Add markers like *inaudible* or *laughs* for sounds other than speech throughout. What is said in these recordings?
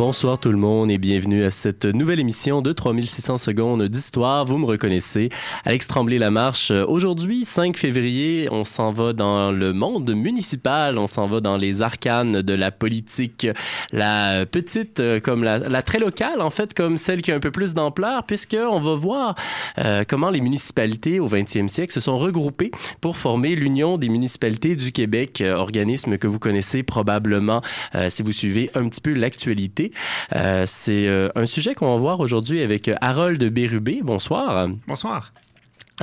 Bonsoir tout le monde et bienvenue à cette nouvelle émission de 3600 secondes d'histoire. Vous me reconnaissez, Alex Tremblay-Lamarche. Aujourd'hui, 5 février, on s'en va dans le monde municipal, on s'en va dans les arcanes de la politique, la petite euh, comme la, très locale en fait, comme celle qui a un peu plus d'ampleur, puisqu'on va voir euh, comment les municipalités au 20e siècle se sont regroupées pour former l'Union des municipalités du Québec, euh, organisme que vous connaissez probablement si vous suivez un petit peu l'actualité. Euh, c'est euh, un sujet qu'on va voir aujourd'hui avec Harold Bérubé. Bonsoir. Bonsoir.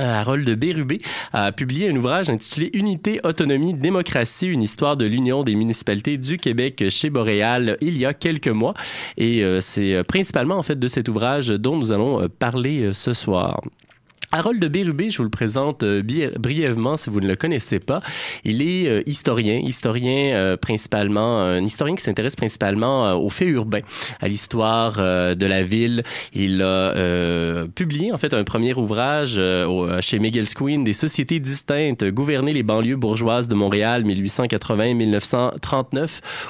Euh, Harold Bérubé a publié un ouvrage intitulé Unité, autonomie, démocratie, une histoire de l'Union des municipalités du Québec chez Boréal il y a quelques mois. Et c'est principalement en fait de cet ouvrage dont nous allons parler ce soir. Harold de Bérubé, je vous le présente euh, brièvement si vous ne le connaissez pas. Il est euh, historien, historien euh, principalement, un historien qui s'intéresse principalement aux faits urbains, à l'histoire de la ville. Il a publié en fait un premier ouvrage chez Miguel Queen, des sociétés distinctes, gouverner les banlieues bourgeoises de Montréal 1880-1939,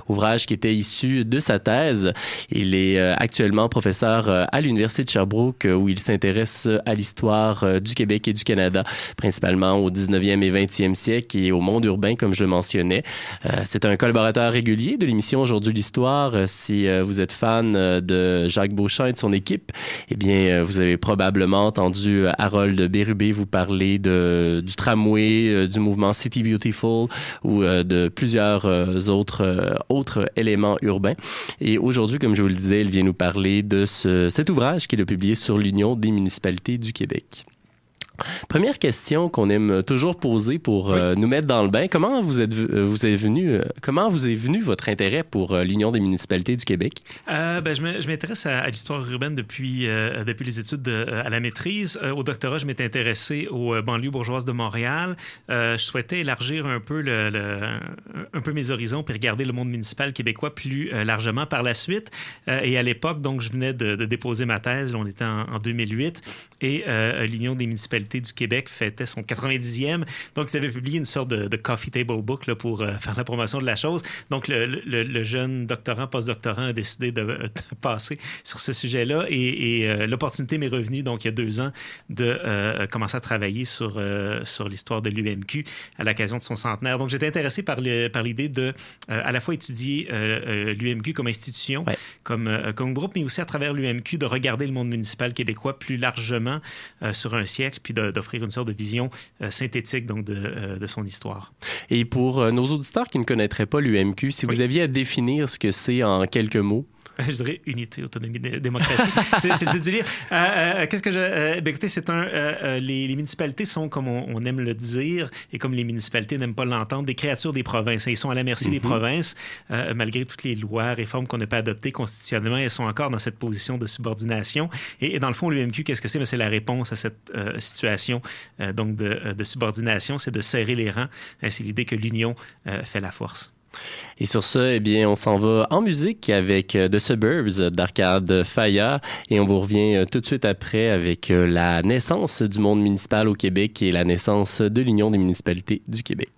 ouvrage qui était issu de sa thèse. Il est actuellement professeur à l'université de Sherbrooke où il s'intéresse à l'histoire euh, du Québec et du Canada, principalement au 19e et 20e siècle et au monde urbain, comme je le mentionnais. Euh, c'est un collaborateur régulier de l'émission Aujourd'hui l'Histoire. Euh, si vous êtes fan de Jacques Beauchamp et de son équipe, eh bien, vous avez probablement entendu Harold Bérubé vous parler du tramway, du mouvement City Beautiful ou de plusieurs autres, autres éléments urbains. Et aujourd'hui, comme je vous le disais, il vient nous parler de ce, cet ouvrage qu'il a publié sur l'Union des municipalités du Québec. Première question qu'on aime toujours poser pour euh, nous mettre dans le bain. Comment vous êtes euh, vous est venu euh, comment vous est venu votre intérêt pour l'Union des municipalités du Québec? Ben, je m'intéresse à, l'histoire urbaine depuis depuis les études à la maîtrise. au doctorat, je m'étais intéressé aux banlieues bourgeoises de Montréal. je souhaitais élargir un peu le, un peu mes horizons puis regarder le monde municipal québécois plus largement par la suite. et à l'époque, donc, je venais de, déposer ma thèse. on était en, en 2008 et l'Union des municipalités du Québec fêtait son 90e. Donc, ils avaient publié une sorte de, coffee table book là, pour euh, faire la promotion de la chose. Donc, le, jeune doctorant, post-doctorant a décidé de, *laughs* passer sur ce sujet-là et, euh, l'opportunité m'est revenue, donc, il y a deux ans, de euh, commencer à travailler sur, sur l'histoire de l'UMQ à l'occasion de son centenaire. Donc, j'étais intéressé par l'idée de à la fois étudier l'UMQ comme institution, comme, comme groupe, mais aussi à travers l'UMQ de regarder le monde municipal québécois plus largement sur un siècle, puis d'offrir une sorte de vision euh, synthétique donc de, euh, de, son histoire. Et pour euh, nos auditeurs qui ne connaîtraient pas l'UMQ, si vous aviez à définir ce que c'est en quelques mots, *laughs* je dirais unité, autonomie, démocratie. *laughs* c'est du dire. Euh, euh, qu'est-ce que je. Euh, ben, écoutez, c'est un. Les, municipalités sont, comme on, aime le dire, et comme les municipalités n'aiment pas l'entendre, des créatures des provinces. Ils sont à la merci des mhm. provinces. malgré toutes les lois, réformes qu'on n'a pas adoptées constitutionnellement, elles sont encore dans cette position de subordination. Et, dans le fond, l'UMQ, qu'est-ce que c'est? Ben, c'est la réponse à cette situation donc de, de subordination, c'est de serrer les rangs. C'est l'idée que l'union fait la force. Et sur ce, eh bien, on s'en va en musique avec euh, The Suburbs d'Arcade Faya et on vous revient euh, tout de suite après avec euh, la naissance du monde municipal au Québec et la naissance de l'Union des municipalités du Québec.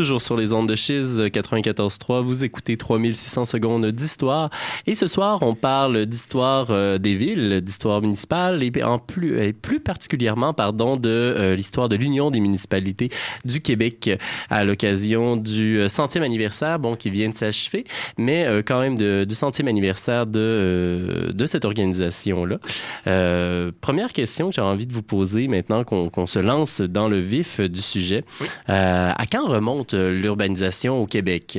Toujours sur les ondes de Chiz 94.3. Vous écoutez 3600 secondes d'histoire. Et ce soir, on parle d'histoire euh, des villes, d'histoire municipale et en plus, et plus particulièrement, pardon, de euh, l'histoire de l'Union des municipalités du Québec à l'occasion du euh, centième anniversaire, bon, qui vient de s'achever, mais quand même de, du centième anniversaire de, de cette organisation-là. première question que j'ai envie de vous poser maintenant qu'on se lance dans le vif du sujet. à quand remonte l'urbanisation au Québec?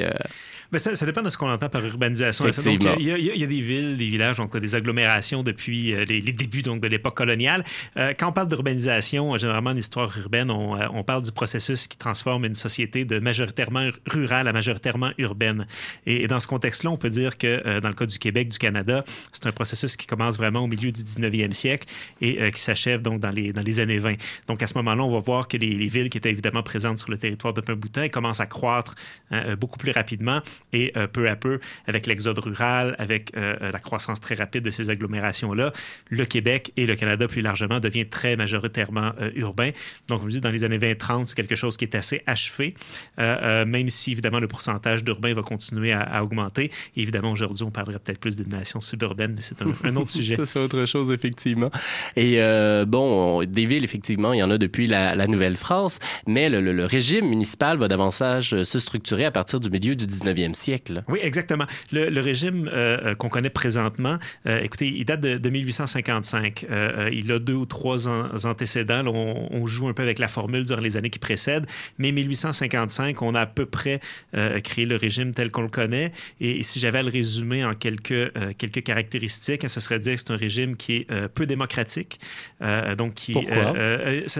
Ben, ça, ça, dépend de ce qu'on entend par urbanisation. Donc, il, y a, il, y a, des villes, des villages, donc des agglomérations depuis euh, les, débuts donc, de l'époque coloniale. Euh, quand on parle d'urbanisation, généralement en histoire urbaine, on, euh, on, parle du processus qui transforme une société de majoritairement rurale à majoritairement urbaine. Et, dans ce contexte-là, on peut dire que dans le cas du Québec, du Canada, c'est un processus qui commence vraiment au milieu du 19e siècle et qui s'achève donc dans les, dans les années 20. Donc à ce moment-là, on va voir que les, les, villes qui étaient évidemment présentes sur le territoire de un commencent à croître hein, beaucoup plus rapidement et euh, peu à peu, avec l'exode rural, avec euh, euh, la croissance très rapide de ces agglomérations-là, le Québec et le Canada plus largement devient très majoritairement urbain. Donc, je dis, dans les années 20-30, c'est quelque chose qui est assez achevé, même si, évidemment, le pourcentage d'urbains va continuer à, augmenter. évidemment, aujourd'hui, on parlerait peut-être plus d'une nation suburbaine, mais c'est un, autre *laughs* sujet. Ça, c'est autre chose, effectivement. Et bon, des villes, effectivement, il y en a depuis la, Nouvelle-France, mais le, le, régime municipal va davantage se structurer à partir du milieu du 19e siècle. Oui, exactement. Le, régime euh, euh, qu'on connaît présentement, euh, écoutez, il date de, 1855. il a deux ou trois antécédents. on, joue un peu avec la formule durant les années qui précèdent, mais 1855, on a à peu près créé le régime tel qu'on le connaît. Et, si j'avais à le résumer en quelques, quelques caractéristiques, ce serait dire que c'est un régime qui est peu démocratique. donc, qui, Pourquoi?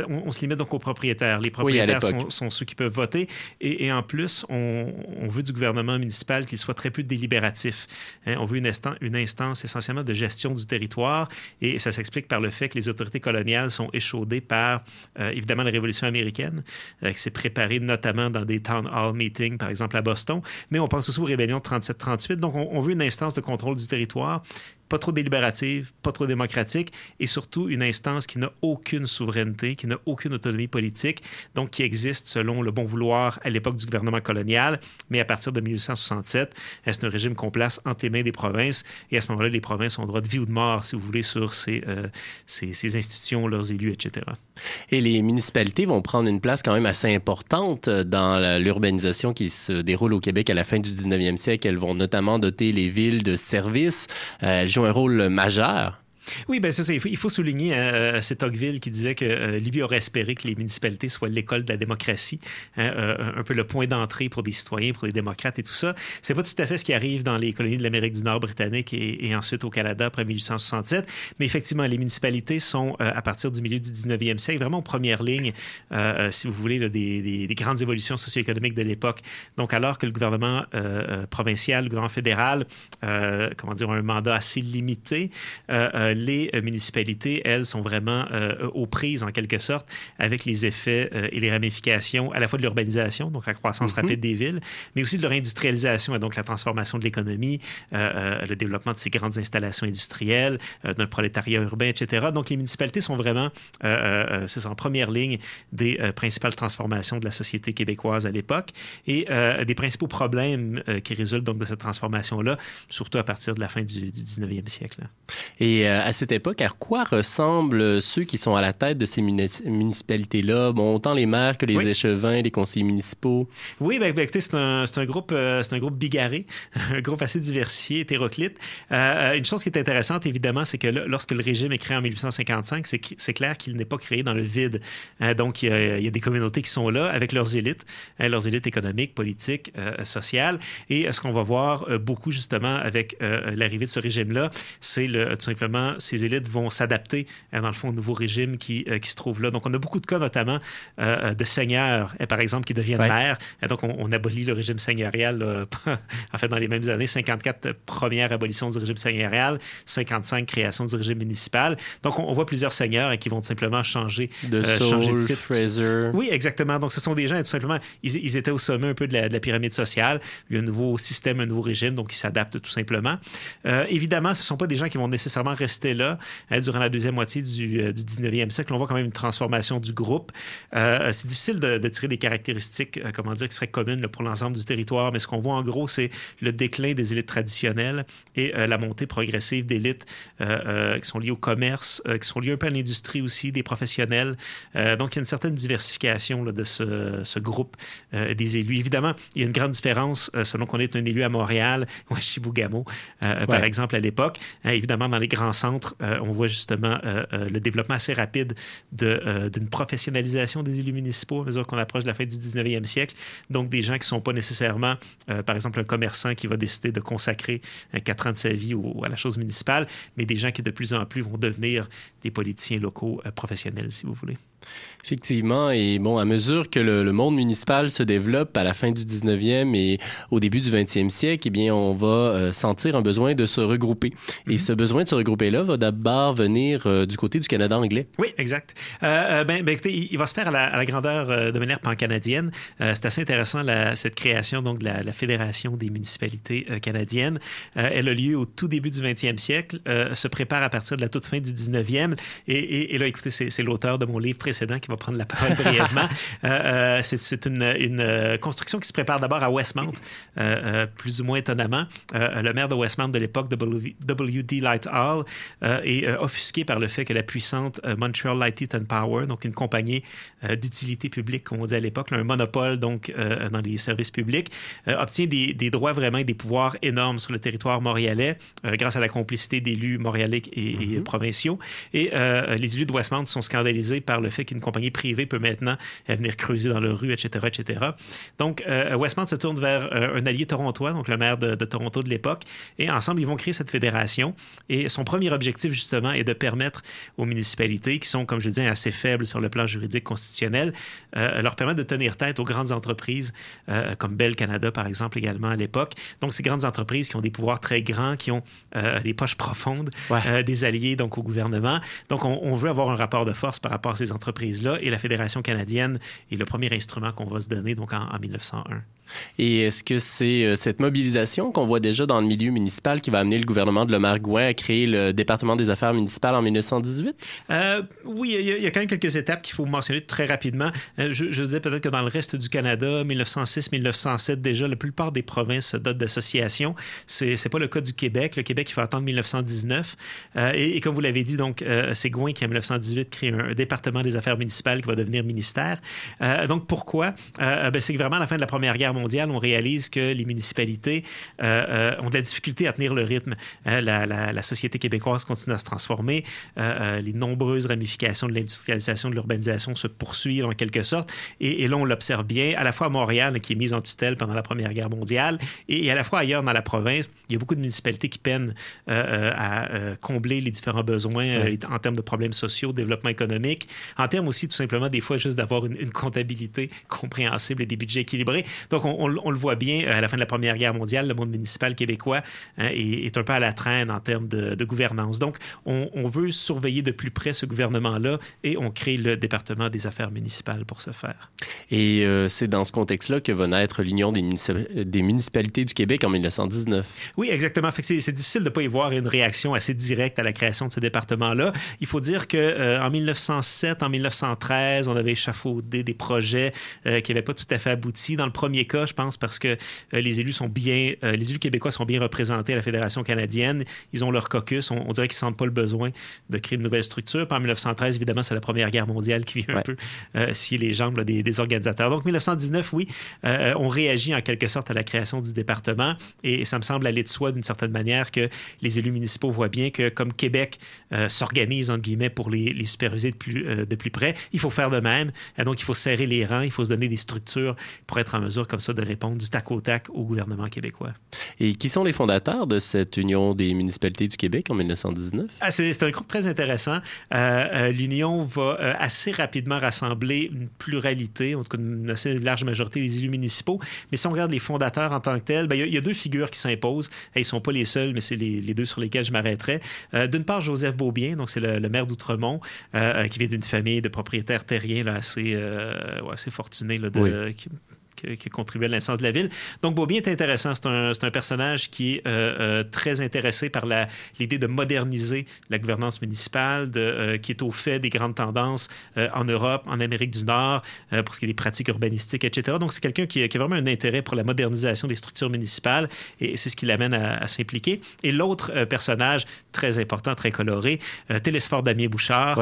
On, se limite donc aux propriétaires. Les propriétaires sont, ceux qui peuvent voter. Et, en plus, on, on veut du gouvernement municipal qu'il soit très peu délibératif. Hein, on veut une, instance essentiellement de gestion du territoire et ça s'explique par le fait que les autorités coloniales sont échaudées par, euh, évidemment, la Révolution américaine, euh, qui s'est préparée notamment dans des town hall meetings, par exemple à Boston, mais on pense aussi aux rébellions de 37-38. Donc, on, on veut une instance de contrôle du territoire pas trop délibérative, pas trop démocratique, et surtout une instance qui n'a aucune souveraineté, qui n'a aucune autonomie politique, donc qui existe selon le bon vouloir à l'époque du gouvernement colonial, mais à partir de 1867, c'est un régime qu'on place entre les mains des provinces, et à ce moment-là, les provinces ont droit de vie ou de mort, si vous voulez, sur ces, euh, ces, institutions, leurs élus, etc. Et les municipalités vont prendre une place quand même assez importante dans l'urbanisation qui se déroule au Québec à la fin du 19e siècle. Elles vont notamment doter les villes de services. Euh, un rôle majeur oui, ben ça, il faut, souligner, euh, c'est Tocqueville qui disait que euh, lui aurait espéré que les municipalités soient l'école de la démocratie, hein, euh, un peu le point d'entrée pour des citoyens, pour des démocrates et tout ça. C'est pas tout à fait ce qui arrive dans les colonies de l'Amérique du Nord britannique et, ensuite au Canada après 1867, mais effectivement, les municipalités sont, à partir du milieu du 19e siècle, vraiment en première ligne, si vous voulez, des, des, grandes évolutions socio-économiques de l'époque. Donc, alors que le gouvernement provincial, le gouvernement fédéral, comment dire, un mandat assez limité, les euh, municipalités, elles, sont vraiment euh, aux prises, en quelque sorte, avec les effets euh, et les ramifications à la fois de l'urbanisation, donc la croissance mhm. rapide des villes, mais aussi de leur industrialisation, et donc la transformation de l'économie, le développement de ces grandes installations industrielles, d'un prolétariat urbain, etc. Donc, les municipalités sont vraiment, c'est en première ligne des principales transformations de la société québécoise à l'époque et des principaux problèmes qui résultent donc de cette transformation-là, surtout à partir de la fin du, 19e siècle. Et à cette époque, à quoi ressemblent ceux qui sont à la tête de ces municipalités-là? Bon, autant les maires que les échevins, les conseillers municipaux. Oui, ben, ben écoutez, c'est un, un, groupe, euh, c'est un groupe bigarré, *laughs* un groupe assez diversifié, hétéroclite. Euh, une chose qui est intéressante, évidemment, c'est que lorsque le régime est créé en 1855, c'est clair qu'il n'est pas créé dans le vide. Donc, il y, a, il y, a, des communautés qui sont là avec leurs élites, leurs élites économiques, politiques, euh, sociales. Et ce qu'on va voir beaucoup, justement, avec l'arrivée de ce régime-là, c'est tout simplement ces élites vont s'adapter, hein, dans le fond, au nouveau régime qui, euh, qui, se trouve là. Donc, on a beaucoup de cas, notamment, euh, de seigneurs, hein, par exemple, qui deviennent maires. Et donc, on, abolit le régime seigneurial, *laughs* en fait, dans les mêmes années, 54 premières abolitions du régime seigneurial, 55 créations du régime municipal. Donc, on, voit plusieurs seigneurs hein, qui vont simplement changer de, euh, changer de titre. Fraser. Oui, exactement. Donc, ce sont des gens, tout simplement, ils, étaient au sommet un peu de la, de la, pyramide sociale. Il y a un nouveau système, un nouveau régime, donc ils s'adaptent tout simplement. évidemment, ce ne sont pas des gens qui vont nécessairement rester là durant la deuxième moitié du, du 19e siècle. On voit quand même une transformation du groupe. c'est difficile de, de, tirer des caractéristiques, comment dire, qui seraient communes pour l'ensemble du territoire, mais ce qu'on voit en gros, c'est le déclin des élites traditionnelles et la montée progressive d'élites qui sont liées au commerce, qui sont liées un peu à l'industrie aussi, des professionnels. donc, il y a une certaine diversification là, de ce, ce groupe des élus. Évidemment, il y a une grande différence selon qu'on est un élu à Montréal ou à Chibougamau, par exemple, à l'époque. évidemment, dans les grands centres, on voit justement le développement assez rapide d'une professionnalisation des élus municipaux à mesure qu'on approche de la fin du 19e siècle. Donc, des gens qui ne sont pas nécessairement, par exemple, un commerçant qui va décider de consacrer quatre ans de sa vie à la chose municipale, mais des gens qui de plus en plus vont devenir des politiciens locaux professionnels, si vous voulez. Effectivement, et bon, à mesure que le, monde municipal se développe à la fin du 19e et au début du 20e siècle, eh bien, on va euh, sentir un besoin de se regrouper. Et mhm. ce besoin de se regrouper-là va d'abord venir euh, du côté du Canada anglais. Oui, exact. Euh, ben, ben, écoutez, il, va se faire à la, grandeur de manière pan-canadienne. C'est assez intéressant, cette création donc, de la, Fédération des municipalités canadiennes. elle a lieu au tout début du 20e siècle, se prépare à partir de la toute fin du 19e. Et, et là, écoutez, c'est l'auteur de mon livre précédent qui va prendre la parole *laughs* brièvement. Euh, euh, c'est une, euh, construction qui se prépare d'abord à Westmount, plus ou moins étonnamment. le maire de Westmount de l'époque, W.D. Light Hall, est offusqué par le fait que la puissante Montreal Light Heat and Power, donc une compagnie d'utilité publique, comme on dit à l'époque, un monopole donc dans les services publics, obtient des, droits vraiment et des pouvoirs énormes sur le territoire montréalais grâce à la complicité d'élus montréalais et, mm-hmm. provinciaux. Et les élus de Westmount sont scandalisés par le fait qu'une compagnie privée peut maintenant venir creuser dans la rue, etc., etc. Donc, euh, Westmount se tourne vers euh, un allié torontois, donc le maire de, Toronto de l'époque, et ensemble, ils vont créer cette fédération. Et son premier objectif, justement, est de permettre aux municipalités, qui sont, comme je disais, assez faibles sur le plan juridique constitutionnel, euh, leur permettre de tenir tête aux grandes entreprises, comme Bell Canada, par exemple, également à l'époque. Donc, ces grandes entreprises qui ont des pouvoirs très grands, qui ont des poches profondes, des alliés donc au gouvernement. Donc, on, on veut avoir un rapport de force par rapport à ces entreprises-là et la Fédération canadienne est le premier instrument qu'on va se donner donc en, en 1901. Et est-ce que c'est euh, cette mobilisation qu'on voit déjà dans le milieu municipal qui va amener le gouvernement de Lemar Gouin à créer le département des affaires municipales en 1918? Euh, oui, il y, a, quand même quelques étapes qu'il faut mentionner très rapidement. Euh, je, je, disais peut-être que dans le reste du Canada, 1906-1907, déjà, la plupart des provinces se dotent d'associations. C'est n'est pas le cas du Québec. Le Québec, il faut attendre 1919. et, comme vous l'avez dit, donc, c'est Gouin qui, en 1918, crée un, département des affaires municipales qui va devenir ministère. donc, pourquoi? Ben, c'est vraiment à la fin de la Première Guerre mondiale, on réalise que les municipalités euh, euh, ont de la difficulté à tenir le rythme. Hein, la, société québécoise continue à se transformer. Euh, les nombreuses ramifications de l'industrialisation, de l'urbanisation se poursuivent en quelque sorte. Et, là, on l'observe bien, à la fois à Montréal, qui est mise en tutelle pendant la Première Guerre mondiale, et, à la fois ailleurs dans la province, il y a beaucoup de municipalités qui peinent à combler les différents besoins en termes de problèmes sociaux, développement économique, en termes aussi tout simplement des fois juste d'avoir une, une comptabilité compréhensible et des budgets équilibrés. Donc, on on, le voit bien euh, à la fin de la Première Guerre mondiale, le monde municipal québécois hein, est, un peu à la traîne en termes de, gouvernance. Donc, on, veut surveiller de plus près ce gouvernement-là et on crée le département des affaires municipales pour ce faire. Et euh, c'est dans ce contexte-là que va naître l'Union des, municipalités du Québec en 1919. Oui, exactement. c'est, difficile de ne pas y voir une réaction assez directe à la création de ce département-là. Il faut dire que euh, en 1907, en 1913, on avait échafaudé des projets qui n'avaient pas tout à fait abouti. Dans le premier je pense, parce que euh, les élus sont bien, euh, les élus québécois sont bien représentés à la Fédération canadienne. Ils ont leur caucus. On, dirait qu'ils ne sentent pas le besoin de créer une nouvelle structure. Puis en 1913, évidemment, c'est la Première Guerre mondiale qui vient un peu euh, scier les jambes des, organisateurs. Donc, 1919, oui, on réagit en quelque sorte à la création du département. Et, ça me semble aller de soi d'une certaine manière que les élus municipaux voient bien que, comme Québec s'organise, entre guillemets, pour les, superviser de plus, de plus près, il faut faire de même. Et donc, il faut serrer les rangs, il faut se donner des structures pour être en mesure, comme ça, de répondre du tac au tac au gouvernement québécois. Et qui sont les fondateurs de cette Union des municipalités du Québec en 1919? Ah, c'est un groupe très intéressant. Euh, euh, L'Union va euh, assez rapidement rassembler une pluralité, en tout cas une assez large majorité des élus municipaux. Mais si on regarde les fondateurs en tant que tels, ben, il y, a deux figures qui s'imposent. Ils ne sont pas les seuls, mais c'est les, deux sur lesquels je m'arrêterai. D'une part, Joseph Beaubien, donc c'est le, maire d'Outremont, qui vient d'une famille de propriétaires terriens là, assez, assez fortunés, là, de, qui, a contribué à l'instance de la ville. Donc, Beaubien est intéressant. C'est un, un, personnage qui est euh, euh, très intéressé par l'idée de moderniser la gouvernance municipale, de, euh, qui est au fait des grandes tendances en Europe, en Amérique du Nord, pour ce qui est des pratiques urbanistiques, etc. Donc, c'est quelqu'un qui, qui, a vraiment un intérêt pour la modernisation des structures municipales et c'est ce qui l'amène à, s'impliquer. Et l'autre personnage très important, très coloré, Télésphore Damien Bouchard,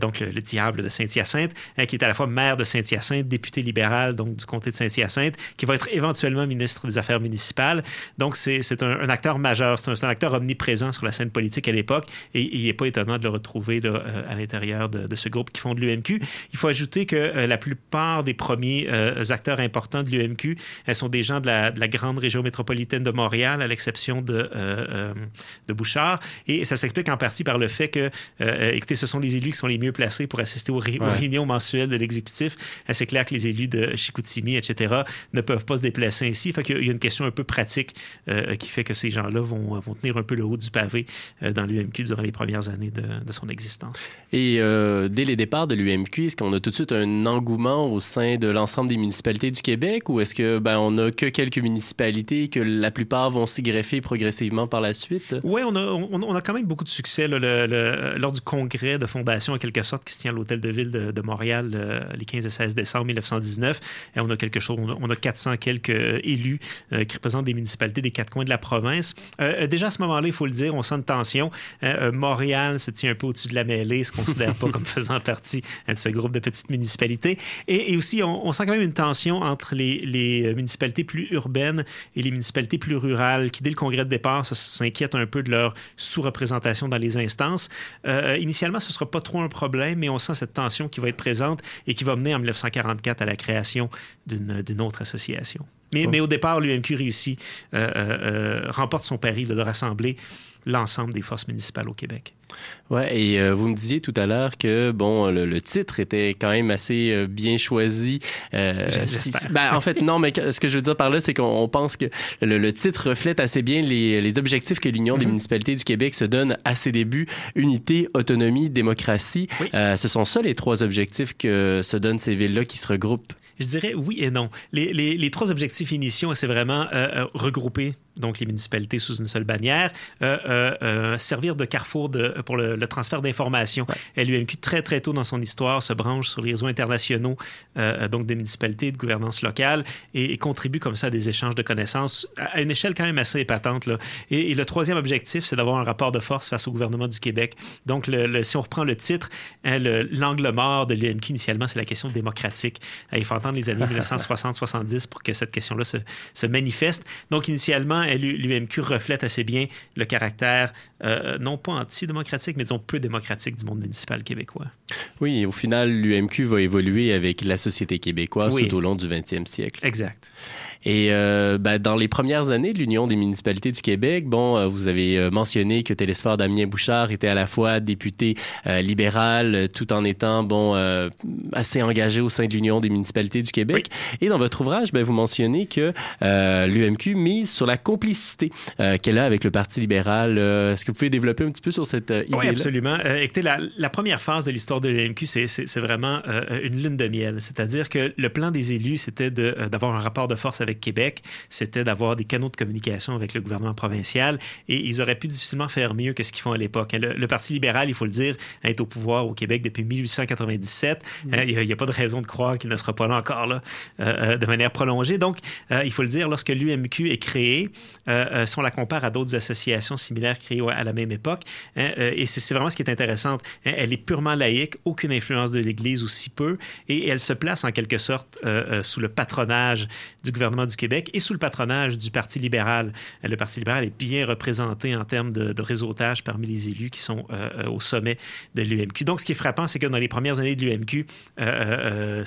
donc le, le, diable de Saint-Hyacinthe, qui est à la fois maire de Saint-Hyacinthe, député libéral donc du comté de Saint-Hyacinthe, qui va être éventuellement ministre des Affaires municipales. Donc, c'est un, acteur majeur, c'est un, acteur omniprésent sur la scène politique à l'époque, et il n'est pas étonnant de le retrouver euh, à l'intérieur de, ce groupe qui fonde l'UMQ. Il faut ajouter que euh, la plupart des premiers euh, acteurs importants de l'UMQ sont des gens de la, grande région métropolitaine de Montréal, à l'exception de, de Bouchard, et ça s'explique en partie par le fait que, écoutez, ce sont les élus qui sont les mieux placés pour assister aux, réunions mensuelles de l'exécutif. C'est clair que les élus de Chicoutimi, etc., ne peuvent pas se déplacer ainsi. Fait qu'il y a une question un peu pratique euh, qui fait que ces gens-là vont, vont, tenir un peu le haut du pavé euh, dans l'UMQ durant les premières années de, son existence. Et euh, dès les départs de l'UMQ, est-ce qu'on a tout de suite un engouement au sein de l'ensemble des municipalités du Québec ou est-ce que ben, on a que quelques municipalités que la plupart vont s'y greffer progressivement par la suite? Oui, on a, on, a quand même beaucoup de succès lors du congrès de fondation, en quelque sorte, qui se tient à l'Hôtel de Ville de, Montréal les 15 et 16 décembre 1919. Et on a chose, on a 400 quelques élus euh, qui représentent des municipalités des quatre coins de la province. Euh, euh, déjà à ce moment-là, il faut le dire, on sent une tension. Montréal se tient un peu au-dessus de la mêlée, se considère pas *laughs* comme faisant partie de ce groupe de petites municipalités. Et, aussi, on, sent quand même une tension entre les, municipalités plus urbaines et les municipalités plus rurales, qui dès le congrès de départ s'inquiètent un peu de leur sous-représentation dans les instances. initialement, ce ne sera pas trop un problème, mais on sent cette tension qui va être présente et qui va mener en 1944 à la création d'une autre association. Mais, mais au départ, l'UMQ réussit, euh, euh, euh, remporte son pari de rassembler l'ensemble des forces municipales au Québec. Ouais, et euh, vous me disiez tout à l'heure que bon, le, titre était quand même assez euh, bien choisi. Euh, ben, en fait, non, mais ce que je veux dire par là, c'est qu'on pense que le, titre reflète assez bien les, les objectifs que l'Union des mhm. municipalités du Québec se donne à ses débuts unité, autonomie, démocratie. ce sont ça les trois objectifs que se donnent ces villes-là qui se regroupent. Je dirais oui et non. Les, trois objectifs initiaux, c'est vraiment regrouper donc les municipalités sous une seule bannière, euh, euh, euh, servir de carrefour de, pour le, transfert d'informations. Ouais. LUMQ, très, très tôt dans son histoire, se branche sur les réseaux internationaux, donc des municipalités, de gouvernance locale, et, contribue comme ça à des échanges de connaissances à une échelle quand même assez épatante. Là. Et, le troisième objectif, c'est d'avoir un rapport de force face au gouvernement du Québec. Donc, le, si on reprend le titre, hein, l'angle mort de l'UMQ, initialement, c'est la question démocratique. Il faut entendre les années *laughs* 1960-70 pour que cette question-là se, se manifeste. Donc, initialement, l'UMQ reflète assez bien le caractère, euh, non pas antidémocratique, mais disons peu démocratique du monde municipal québécois. Oui, au final, l'UMQ va évoluer avec la société québécoise tout au long du 20e siècle. Exact. Et euh, ben, dans les premières années de l'Union des municipalités du Québec, bon, euh, vous avez euh, mentionné que Télésphore Damien Bouchard était à la fois député libéral tout en étant bon assez engagé au sein de l'Union des municipalités du Québec. Et dans votre ouvrage, ben, vous mentionnez que l'UMQ mise sur la complicité qu'elle a avec le Parti libéral. Est-ce que vous pouvez développer un petit peu sur cette idée-là? Oui, absolument. écoutez, la, la, première phase de l'histoire de l'UMQ, c'est vraiment une lune de miel. C'est-à-dire que le plan des élus, c'était d'avoir un rapport de force avec Québec, c'était d'avoir des canaux de communication avec le gouvernement provincial et ils auraient pu difficilement faire mieux que ce qu'ils font à l'époque. Le, Parti libéral, il faut le dire, est au pouvoir au Québec depuis 1897. Mm. Euh, il n'y a, pas de raison de croire qu'il ne sera pas là encore là, euh, euh, de manière prolongée. Donc, il faut le dire, lorsque l'UMQ est créée, si on la compare à d'autres associations similaires créées à la même époque, hein, et c'est vraiment ce qui est intéressant, hein, elle est purement laïque, aucune influence de l'Église ou si peu, et elle se place en quelque sorte sous le patronage du gouvernement du Québec et sous le patronage du Parti libéral. Le Parti libéral est bien représenté en termes de, réseautage parmi les élus qui sont euh, euh, au sommet de l'UMQ. Donc, ce qui est frappant, c'est que dans les premières années de l'UMQ, euh,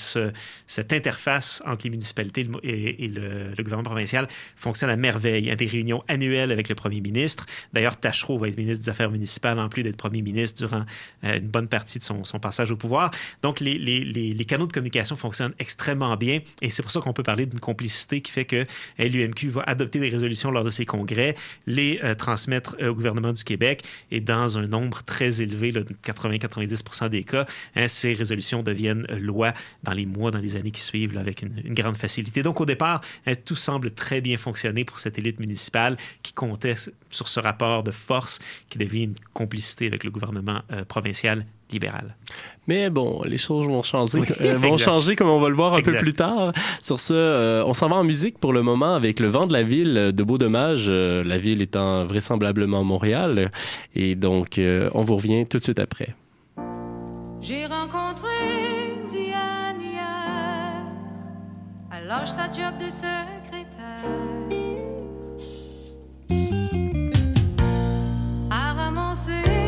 cette interface entre les municipalités et, le, gouvernement provincial fonctionne à merveille. Il y a des réunions annuelles avec le premier ministre. D'ailleurs, Tachereau va être ministre des Affaires municipales en plus d'être premier ministre durant une bonne partie de son, passage au pouvoir. Donc, les, canaux de communication fonctionnent extrêmement bien et c'est pour ça qu'on peut parler d'une complicité qui fait que l'UMQ va adopter des résolutions lors de ses congrès, les transmettre au gouvernement du Québec et dans un nombre très élevé, de 80-90% des cas, hein, ces résolutions deviennent loi dans les mois, dans les années qui suivent, avec une, grande facilité. Donc, au départ, hein, tout semble très bien fonctionner pour cette élite municipale qui comptait sur ce rapport de force qui devient une complicité avec le gouvernement euh, provincial libéral. Mais bon, les choses vont changer, *laughs* euh, vont changer comme on va le voir un peu plus tard. Sur ce, euh, on s'en va en musique pour le moment avec Le vent de la ville de Beau Dommage, la ville étant vraisemblablement Montréal. Et donc, on vous revient tout de suite après. J'ai rencontré Diane hier, à sa job de secrétaire. tout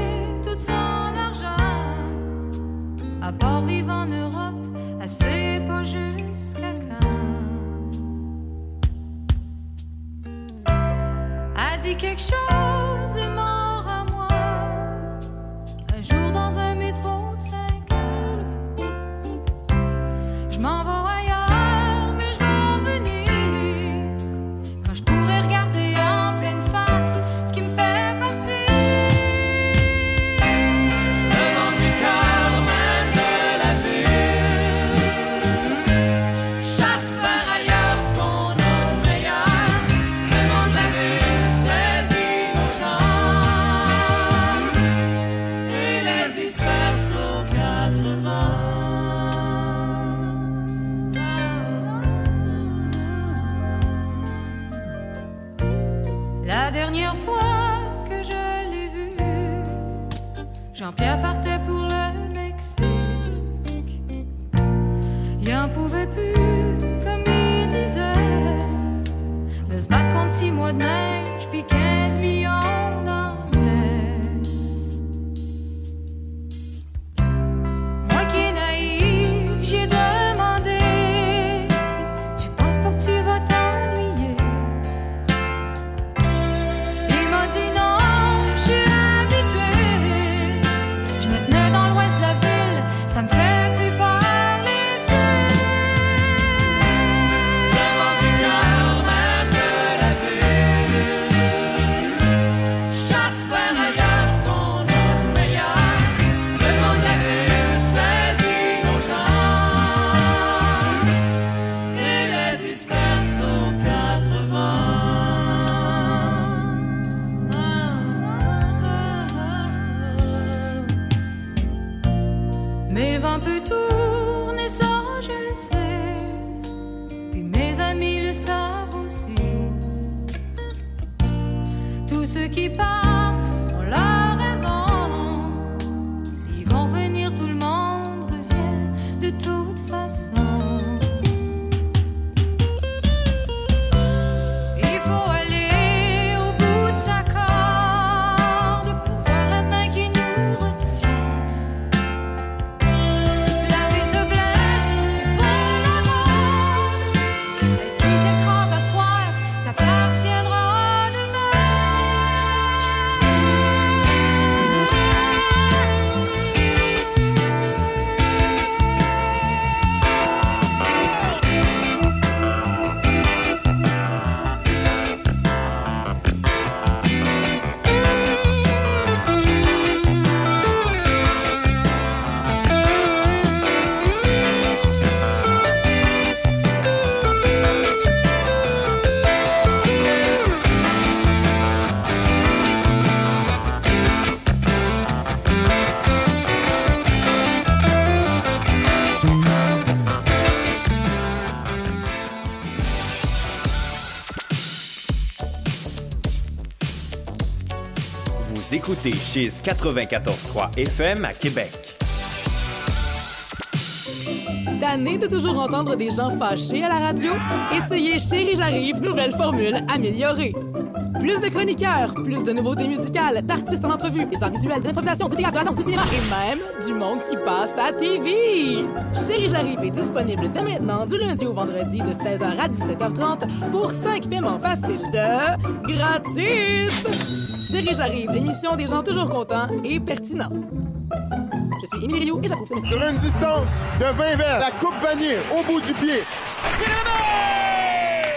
À vivre en Europe, assez pas jusqu'à quand. A dit quelque chose écoutez chez 94.3 FM à Québec. Tanné de toujours entendre des gens fâchés à la radio? Essayez Chérie J'arrive, nouvelle formule améliorée. Plus de chroniqueurs, plus de nouveautés musicales, d'artistes en entrevue, des arts visuels, de l'improvisation, du théâtre, de la danse, du cinéma et même du monde qui passe à TV. Chérie J'arrive est disponible dès maintenant du lundi au vendredi de 16h à 17h30 pour 5 paiements faciles de gratis. Chérie J'arrive, l'émission des gens toujours contents et pertinents. Je suis Émilie Rioux et Jacob Sénesty. Sur une distance de 20 verres, la coupe vanille au bout du pied.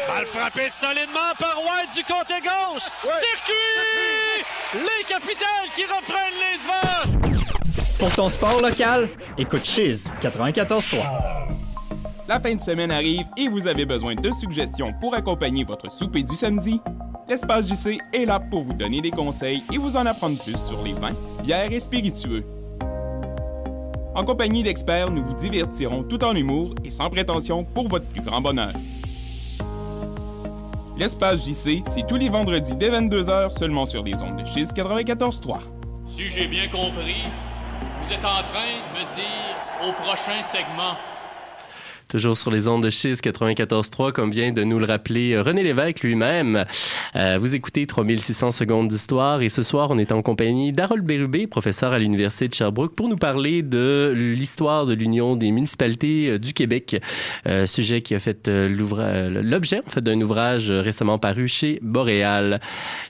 Balle frappée solidement par White du côté gauche. Circuit! Les capitales qui reprennent les devants. Pour ton sport local, écoute Chiz 94.3. La fin de semaine arrive et vous avez besoin de suggestions pour accompagner votre souper du samedi? L'espace JC est là pour vous donner des conseils et vous en apprendre plus sur les vins, bières et spiritueux. En compagnie d'experts, nous vous divertirons tout en humour et sans prétention pour votre plus grand bonheur. L'espace JC, c'est tous les vendredis dès 22h seulement sur les ondes de Chiz 94.3. Si j'ai bien compris, vous êtes en train de me dire au prochain segment. Toujours sur les ondes de Chiz 94.3, comme vient de nous le rappeler euh, René Lévesque lui-même. Euh, vous écoutez 3600 secondes d'histoire et ce soir, on est en compagnie d'Harold Bérubé, professeur à l'Université de Sherbrooke, pour nous parler de l'histoire de l'Union des municipalités euh, du Québec, euh, sujet qui a fait euh, l'objet en fait, d'un ouvrage récemment paru chez Boréal.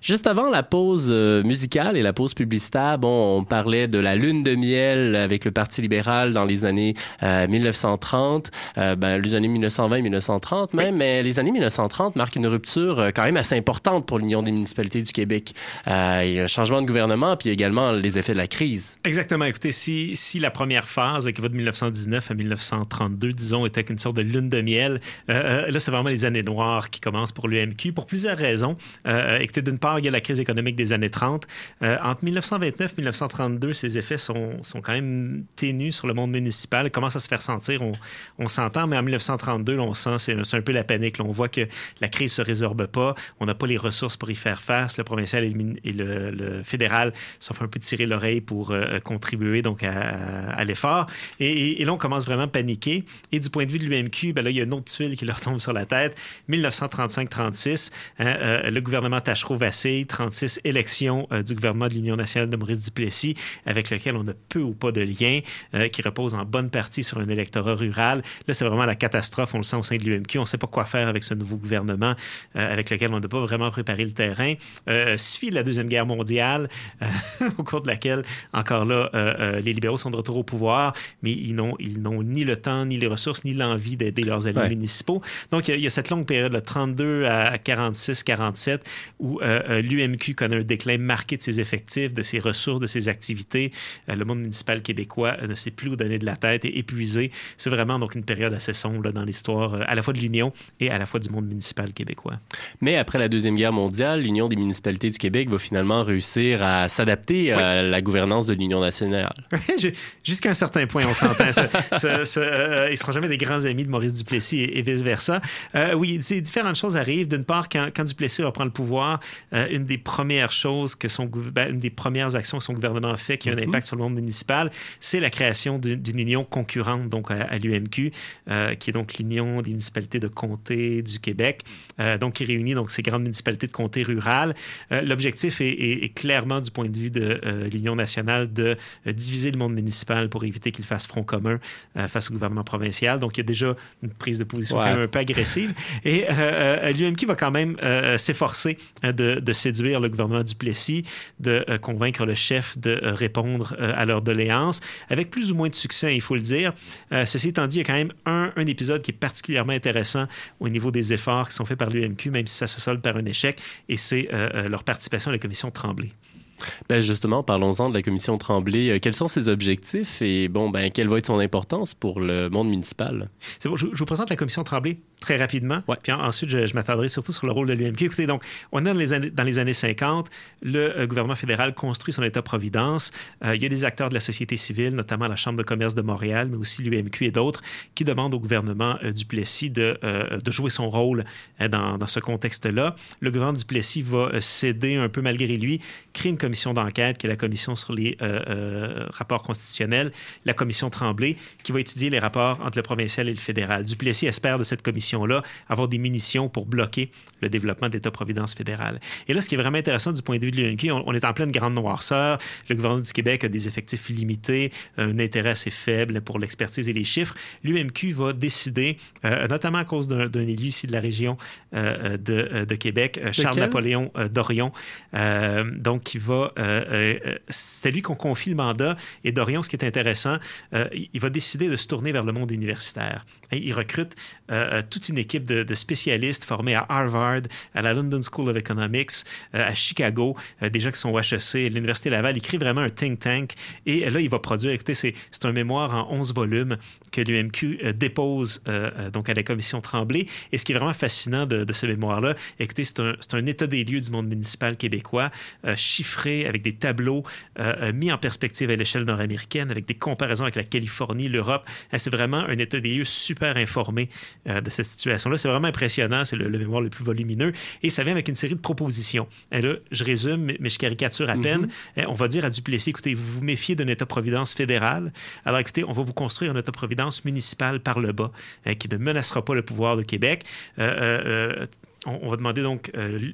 Juste avant la pause musicale et la pause publicitaire, bon, on parlait de la lune de miel avec le Parti libéral dans les années euh, 1930 euh, ben, les années 1920-1930 même, mais les années 1930 marquent une rupture euh, quand même assez importante pour l'Union des municipalités du Québec. Euh, il y a un changement de gouvernement, puis également les effets de la crise. Exactement. Écoutez, si, si la première phase, qui va de 1919 à 1932, disons, était une sorte de lune de miel, euh, euh, là, c'est vraiment les années noires qui commencent pour l'UMQ pour plusieurs raisons. Euh, écoutez, d'une part, il y a la crise économique des années 30. Euh, entre 1929 et 1932, ces effets sont, sont quand même ténus sur le monde municipal. Commencent à se faire sentir, on, on s'entend, mais en 1932, là, on sent, c'est un peu la panique. On voit que la crise se résorbe pas, on n'a pas les ressources pour y faire face. Le provincial et le, fédéral se font un peu tirer l'oreille pour euh, contribuer donc à, l'effort. Et, là, on commence vraiment à paniquer. Et du point de vue de l'UMQ, ben il y a une autre tuile qui leur tombe sur la tête. 1935-36, hein, euh, le gouvernement Tachereau vacille, 36 élections euh, du gouvernement de l'Union nationale de Maurice Duplessis, avec lequel on n'a peu ou pas de lien, euh, qui repose en bonne partie sur un électorat rural. Là, c'est vraiment la catastrophe, on le sent au sein de l'UMQ. On ne sait pas quoi faire avec ce nouveau gouvernement euh, avec lequel on n'a pas vraiment préparé le terrain. Euh, suit la Deuxième Guerre mondiale, euh, *laughs* au cours de laquelle, encore là, euh, les libéraux sont de retour au pouvoir, mais ils n'ont, ils n'ont ni le temps, ni les ressources, ni l'envie d'aider leurs alliés Ouais. municipaux. Donc, il y, y a cette longue période, de 32 à 46, 47, où l'UMQ connaît un déclin marqué de ses effectifs, de ses ressources, de ses activités. Le monde municipal québécois ne sait plus où donner de la tête, est épuisé. C'est vraiment donc une période assez sombre là, dans l'histoire euh, à la fois de l'Union et à la fois du monde municipal québécois. Mais après la Deuxième Guerre mondiale, l'Union des municipalités du Québec va finalement réussir à s'adapter à la gouvernance de l'Union nationale. *laughs* Jusqu'à un certain point, on s'entend. Ça- ça- ça, euh, ils ne seront jamais des grands amis de Maurice Duplessis et, et vice-versa. Euh, oui, différentes choses arrivent. D'une part, quand, quand Duplessis reprend le pouvoir, euh, une des premières choses que son ben, une des premières actions que son gouvernement fait qui a un impact sur le monde municipal, c'est la création d'une d'une union concurrente donc à, à l'UMQ, euh, qui est donc l'Union des municipalités de comté du Québec, euh, donc qui réunit donc ces grandes municipalités de comté rurales. Euh, L'objectif est, est- est clairement du point de vue de l'Union nationale de diviser le monde municipal pour éviter qu'il fasse front commun face au gouvernement provincial. Donc, il y a déjà une prise de position Ouais. quand même un peu agressive. Et l'UMQ va quand même s'efforcer de, de séduire le gouvernement du Plessis, de convaincre le chef de répondre à leurs doléances, avec plus ou moins de succès, il faut le dire. Ceci étant dit, il y a quand même un, un épisode qui est particulièrement intéressant au niveau des efforts qui sont faits par l'UMQ, même si ça se solde par un échec, et c'est euh, euh, leur participation à la commission Tremblay. Ben justement, parlons-en de la commission Tremblay. Euh, quels sont ses objectifs et bon, ben, quelle va être son importance pour le monde municipal? C'est bon, je, je vous présente la commission Tremblay très rapidement. Puis en- ensuite, je, je m'attarderai surtout sur le rôle de l'UMQ. Écoutez, donc, on est dans les années, dans les années 50. Le euh, gouvernement fédéral construit son État-providence. Euh, il y a des acteurs de la société civile, notamment la Chambre de commerce de Montréal, mais aussi l'UMQ et d'autres, qui demandent au gouvernement euh, du Plessis de, euh, de jouer son rôle hein, dans, dans ce contexte-là. Le gouvernement du Plessis va céder un peu malgré lui, créer une commission d'enquête, qui est la commission sur les rapports constitutionnels, la commission Tremblay, qui va étudier les rapports entre le provincial et le fédéral. Duplessis espère de cette commission commission-là avoir des munitions pour bloquer le développement de l'État-providence fédéral. Et là, ce qui est vraiment intéressant du point de vue de l'UMQ, on, est en pleine grande noirceur. Le gouvernement du Québec a des effectifs limités, un intérêt assez faible pour l'expertise et les chiffres. L'UMQ va décider, euh, notamment à cause d'un élu ici de la région euh, de, de, Québec, Charles-Napoléon Dorion, donc qui va... c'est lui qu'on confie le mandat. Et Dorion, ce qui est intéressant, il va décider de se tourner vers le monde universitaire. Il recrute toute une équipe de, spécialistes formés à Harvard, à la London School of Economics, euh, à Chicago, euh, des gens qui sont au HEC, l'Université Laval. Il crée vraiment un think tank. Et là, il va produire, écoutez, c'est un mémoire en 11 volumes que l'UMQ euh, dépose donc à la commission Tremblay. Et ce qui est vraiment fascinant de, ce mémoire-là, écoutez, c'est un, un, état des lieux du monde municipal québécois, chiffré avec des tableaux mis en perspective à l'échelle nord-américaine, avec des comparaisons avec la Californie, l'Europe. C'est vraiment un état des lieux super informé de cette situation-là. C'est vraiment impressionnant. C'est le, mémoire le plus volumineux. Et ça vient avec une série de propositions. Et là, je résume, mais je caricature à peine. Mm-hmm. On va dire à Duplessis, écoutez, vous vous méfiez d'un État-providence fédéral. Alors, écoutez, on va vous construire un État-providence municipal par le bas hein, qui ne menacera pas le pouvoir de Québec. Euh, euh, euh, on, va demander donc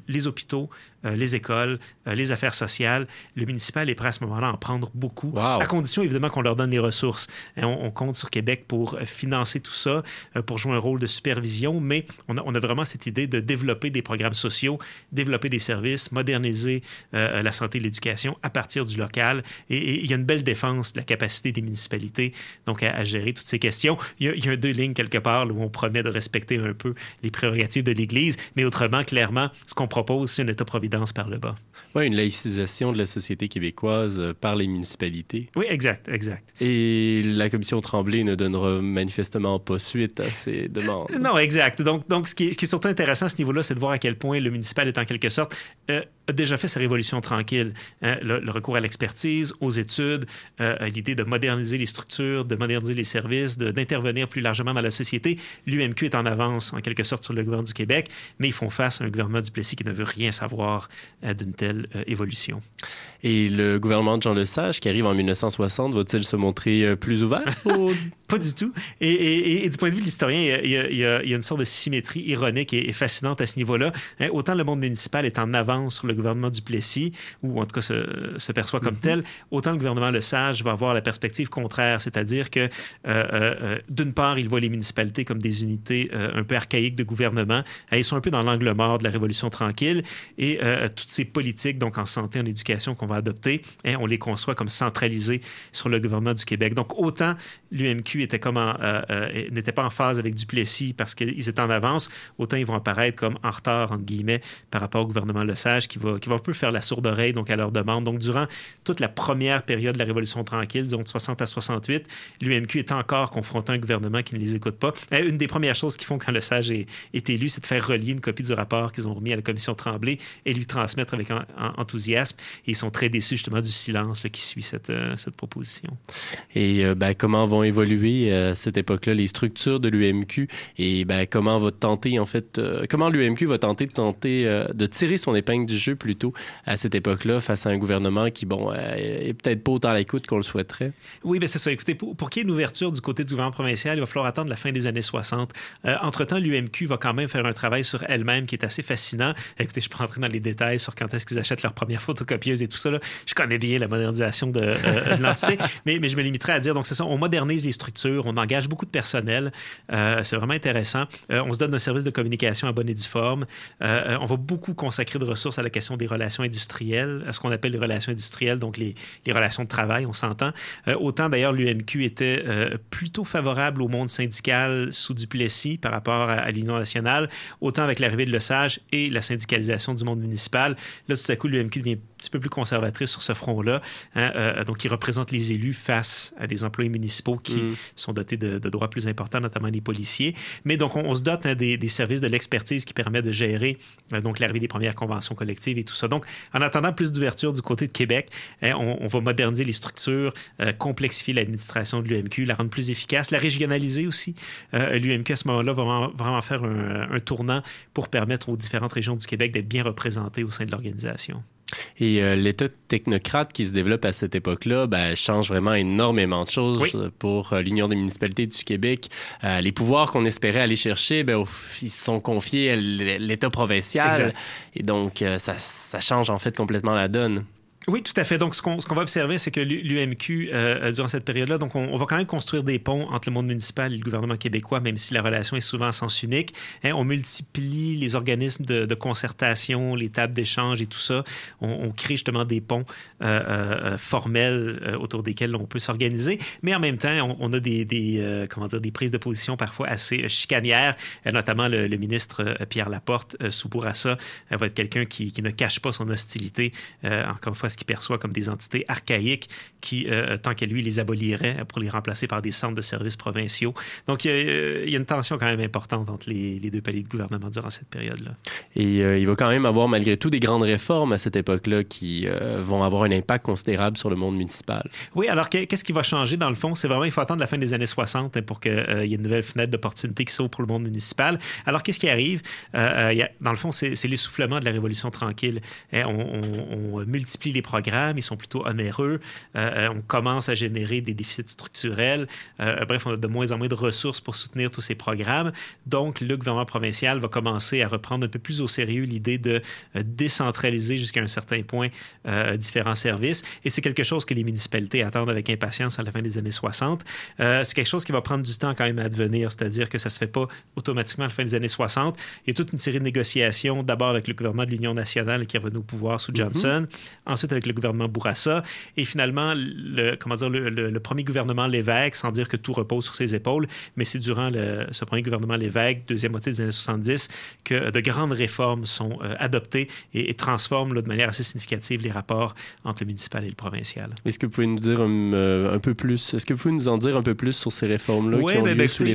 les hôpitaux, euh, les écoles, euh, les affaires sociales. Le municipal est prêt à ce moment-là à en prendre beaucoup, à condition évidemment qu'on leur donne les ressources. Et on, compte sur Québec pour euh, financer tout ça, pour jouer un rôle de supervision, mais on a, vraiment cette idée de développer des programmes sociaux, développer des services, moderniser la santé et l'éducation à partir du local. Et, il y a une belle défense de la capacité des municipalités donc à, gérer toutes ces questions. Il y, a, il y, a, deux lignes quelque part où on promet de respecter un peu les prérogatives de l'Église, mais autrement, clairement, ce qu'on propose, c'est un État-providence par le bas. Oui, une laïcisation de la société québécoise euh, par les municipalités. Oui, exact, exact. Et la commission Tremblay ne donnera manifestement pas suite à ces *laughs* demandes. Non, exact. Donc, donc ce, qui est, ce qui est surtout intéressant à ce niveau-là, c'est de voir à quel point le municipal est en quelque sorte euh, a déjà fait sa révolution tranquille. Hein, le, recours à l'expertise, aux études, euh, l'idée de moderniser les structures, de moderniser les services, d'intervenir plus largement dans la société. L'UMQ est en avance, en quelque sorte, sur le gouvernement du Québec, mais ils font face à un gouvernement du Plessis qui ne veut rien savoir euh, d'une telle euh, évolution. Et le gouvernement de Jean Lesage, qui arrive en 1960, va-t-il se montrer plus ouvert? *laughs* Pas du tout. Et, du point de vue de l'historien, il, il, y a une sorte de symétrie ironique et, fascinante à ce niveau-là. Hein, autant le monde municipal est en avance sur le gouvernement du Plessis, ou en tout cas se, perçoit comme mhm. tel, autant le gouvernement Le Sage va avoir la perspective contraire, c'est-à-dire que, euh, euh, d'une part, il voit les municipalités comme des unités euh, un peu archaïques de gouvernement. Ils sont un peu dans l'angle mort de la Révolution tranquille, et toutes ces politiques, donc en santé, en éducation, qu'on va adopter, hein, on les conçoit comme centralisées sur le gouvernement du Québec. Donc, autant l'UMQ était comme n'était pas en phase avec Duplessis parce qu'ils étaient en avance, autant ils vont apparaître comme en retard, entre guillemets, par rapport au gouvernement Le Sage qui va qui va un peu faire la sourde oreille donc à leur demande. Donc, durant toute la première période de la Révolution tranquille, disons de 60 à 68, l'UMQ est encore confronté à un gouvernement qui ne les écoute pas. une des premières choses qu'ils font quand le sage est, élu, c'est de faire relier une copie du rapport qu'ils ont remis à la commission Tremblay et lui transmettre avec enthousiasme. Et ils sont très déçus justement du silence qui suit cette, euh, cette proposition. Et euh, ben, comment vont évoluer euh, à cette époque-là les structures de l'UMQ et ben, comment va tenter en fait, comment l'UMQ va tenter de tenter de tirer son épingle du jeu plutôt à cette époque-là face à un gouvernement qui, bon, euh, est peut-être pas autant à l'écoute qu'on le souhaiterait. Oui, bien c'est ça. Écoutez, pour, qu'il y ait une ouverture du côté du gouvernement provincial, il va falloir attendre la fin des années 60. Euh, entre-temps, l'UMQ va quand même faire un travail sur elle-même qui est assez fascinant. Écoutez, je peux rentrer dans les détails sur quand est-ce qu'ils achètent leur première photocopieuse et tout ça. Là. Je connais bien la modernisation de, euh, l'entité, *laughs* mais, mais je me limiterai à dire, donc c'est ça, on modernise les structures, on engage beaucoup de personnel. c'est vraiment intéressant. on se donne un service de communication à bonne et due forme. on va beaucoup consacrer de ressources à la question des relations industrielles, ce qu'on appelle les relations industrielles, donc les, relations de travail, on s'entend. Euh, autant d'ailleurs l'UMQ était euh, plutôt favorable au monde syndical sous Duplessis par rapport à, l'Union nationale, autant avec l'arrivée de Lesage et la syndicalisation du monde municipal. Là, tout à coup, l'UMQ devient petit peu plus conservatrice sur ce front-là. Hein, euh, donc, il représente les élus face à des employés municipaux qui mm. sont dotés de, droits plus importants, notamment les policiers. Mais donc, on, se dote hein, des, services de l'expertise qui permet de gérer donc l'arrivée des premières conventions collectives et tout ça. Donc, en attendant plus d'ouverture du côté de Québec, hein, on, va moderniser les structures, euh, complexifier l'administration de l'UMQ, la rendre plus efficace, la régionaliser aussi. Euh, L'UMQ, à ce moment-là, va vraiment, faire un, tournant pour permettre aux différentes régions du Québec d'être bien représentées au sein de l'organisation. Et euh, l'État technocrate qui se développe à cette époque-là ben, change vraiment énormément de choses Oui. pour euh, l'Union des municipalités du Québec. Euh, les pouvoirs qu'on espérait aller chercher, ben, ils sont confiés à l'État provincial. Exact. Et donc, ça, ça change en fait complètement la donne. Oui, tout à fait. Donc, ce qu'on qu'on va observer, c'est que l'UMQ, euh, durant cette période-là, donc on, va quand même construire des ponts entre le monde municipal et le gouvernement québécois, même si la relation est souvent à sens unique. Hein, on multiplie les organismes de, concertation, les tables d'échange et tout ça. On, crée justement des ponts euh, euh, formels euh, autour desquels on peut s'organiser. Mais en même temps, on, a des, des, euh, comment dire, des prises de position parfois assez euh, chicanières, euh, notamment le, ministre euh, Pierre Laporte euh, sous Bourassa euh, va être quelqu'un qui, ne cache pas son hostilité, euh, encore une fois, ce qu'il perçoit comme des entités archaïques qui, euh, tant qu'à lui, les abolirait pour les remplacer par des centres de services provinciaux. Donc, il y a une tension quand même importante entre les, les deux paliers de gouvernement durant cette période-là. Et euh, il va quand même avoir malgré tout des grandes réformes à cette époque-là qui euh, vont avoir un impact considérable sur le monde municipal. Oui, alors que- qu'est-ce qui va changer dans le fond? C'est vraiment, il faut attendre la fin des années 60 hein, pour qu'il y ait une nouvelle fenêtre d'opportunité qui s'ouvre pour le monde municipal. Alors, qu'est-ce qui arrive? Il y a- dans le fond, c'est l'essoufflement de la Révolution tranquille. Hein, on, on- on multiplie les programmes, ils sont plutôt onéreux. Euh, euh, on commence à générer des déficits structurels. Euh, bref, on a de moins en moins de ressources pour soutenir tous ces programmes. Donc, le gouvernement provincial va commencer à reprendre un peu plus au sérieux l'idée de décentraliser jusqu'à un certain point euh, différents services. Et c'est quelque chose que les municipalités attendent avec impatience à la fin des années 60. Euh, c'est quelque chose qui va prendre du temps quand même à advenir, c'est-à-dire que ça ne se fait pas automatiquement à la fin des années 60. Il y a toute une série de négociations, d'abord avec le gouvernement de l'Union nationale qui est revenu au pouvoir sous Johnson, ensuite avec le gouvernement Bourassa, et finalement, le, comment dire, le, le- le premier gouvernement Lévesque, sans dire que tout repose sur ses épaules, mais c'est durant le- ce premier gouvernement Lévesque, deuxième moitié des années 70, que de grandes réformes sont euh, adoptées et, et transforment là, de manière assez significative les rapports entre le municipal et le provincial. Est-ce que vous pouvez nous dire un, euh, un peu plus, est-ce que vous pouvez nous en dire un peu plus sur ces réformes-là Ouais, qui ont ben, lieu ben, sous euh,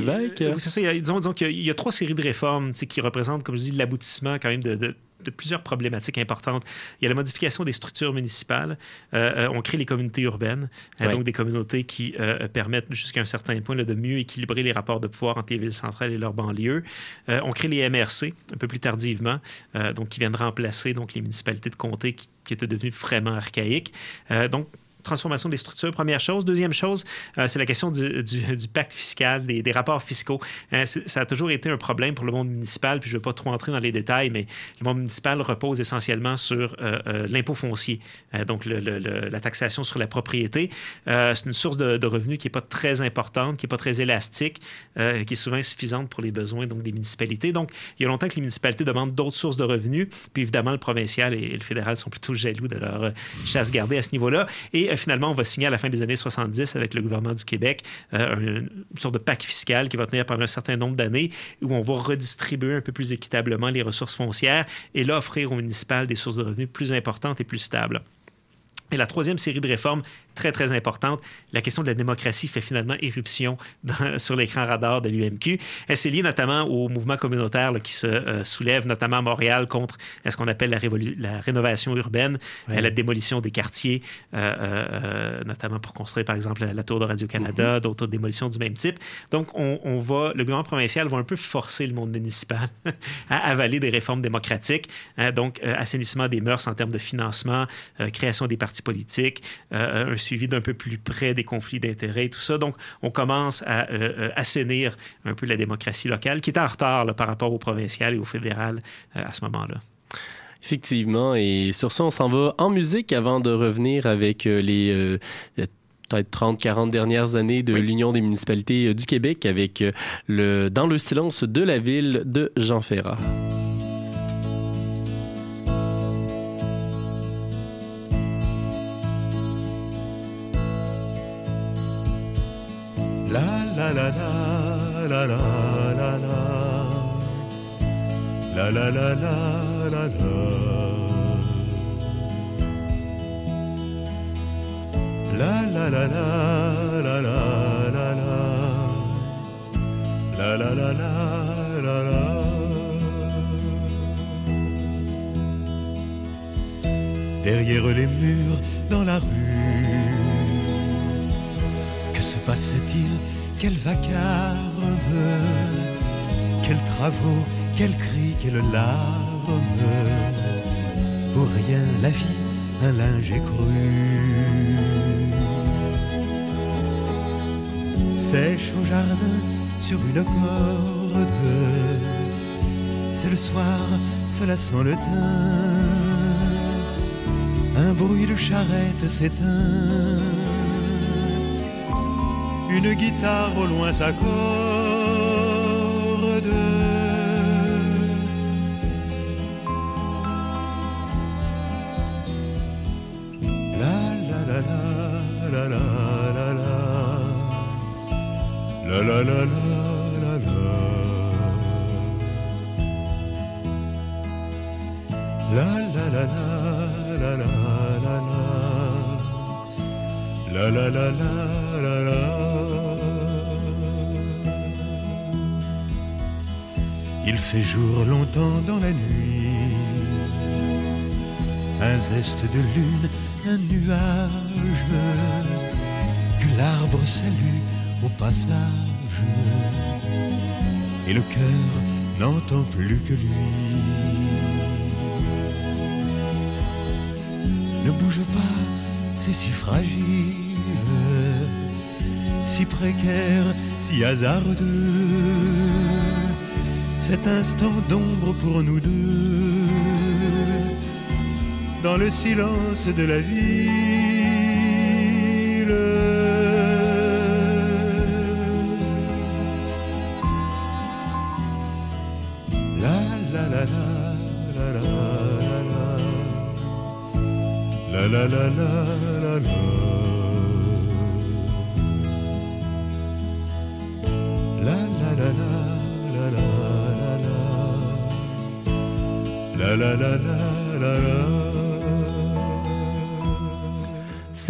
oui, c'est ça. Il y a, disons, disons qu'il y a- il y a trois séries de réformes qui représentent, comme je dis, l'aboutissement quand même de, de- de plusieurs problématiques importantes. Il y a la modification des structures municipales. Euh, euh, on crée les communautés urbaines, euh, Ouais. donc des communautés qui permettent jusqu'à un certain point là, de mieux équilibrer les rapports de pouvoir entre les villes centrales et leurs banlieues. On crée les MRC un peu plus tardivement, donc qui viennent remplacer donc les municipalités de comté qui, qui étaient devenues vraiment archaïques. Donc transformation des structures, première chose. Deuxième chose, euh, c'est la question du, du- pacte fiscal, des, des rapports fiscaux. Euh, ça a toujours été un problème pour le monde municipal, puis je ne vais pas trop entrer dans les détails, mais le monde municipal repose essentiellement sur euh, l'impôt foncier, donc la taxation sur la propriété. C'est une source de, revenus qui n'est pas très importante, qui n'est pas très élastique, qui est souvent insuffisante pour les besoins donc, des municipalités. Donc, il y a longtemps que les municipalités demandent d'autres sources de revenus, puis évidemment, le provincial et, et le fédéral sont plutôt jaloux de leur chasse gardée à ce niveau-là. Et finalement, on va signer à la fin des années 70 avec le gouvernement du Québec euh, une, une sorte de pacte fiscal qui va tenir pendant un certain nombre d'années où on va redistribuer un peu plus équitablement les ressources foncières et là offrir aux municipales des sources de revenus plus importantes et plus stables. Et la troisième série de réformes, très, très importante, la question de la démocratie fait finalement éruption *laughs* dans- sur l'écran radar de l'UMQ. Elle s'est liée notamment au mouvement communautaire là, qui se euh, soulève, notamment à Montréal, contre euh, ce qu'on appelle la, rénovation urbaine, Ouais. la démolition des quartiers, euh, notamment pour construire, par exemple, la, tour de Radio-Canada, d'autres démolitions du même type. Donc, on, on va, le gouvernement provincial va un peu forcer le monde municipal *laughs* à avaler des réformes démocratiques. hein, donc, assainissement des mœurs en termes de financement, création des partis politiques, un suivi d'un peu plus près des conflits d'intérêts, tout ça. Donc, on commence à euh, euh, assainir un peu la démocratie locale, qui est en retard là, par rapport au provincial et au fédéral euh, à ce moment-là. Effectivement, et sur ça, on s'en va en musique avant de revenir avec les peut-être 30-40 dernières années de l'Union des municipalités du Québec avec le Dans le silence de la ville de Jean Ferrat. La la la la la la La la la la la la la la La la Derrière les murs dans la rue que se passe-t-il Quel vacarme Quels travaux, quels cris, quelles larmes Pour rien la vie un linge écru. Sèche au jardin sur une corde. C'est le soir, cela sent le thym. Un bruit de charrette s'éteint. Une guitare au loin s'accorde. Il fait jour longtemps dans la nuit. Un zeste de lune, un nuage Que l'arbre salue au passage Et le cœur n'entend plus que lui Ne bouge pas, c'est si fragile, si précaire, si hasardeux. Cet instant d'ombre pour nous deux, dans le silence de la ville. La la la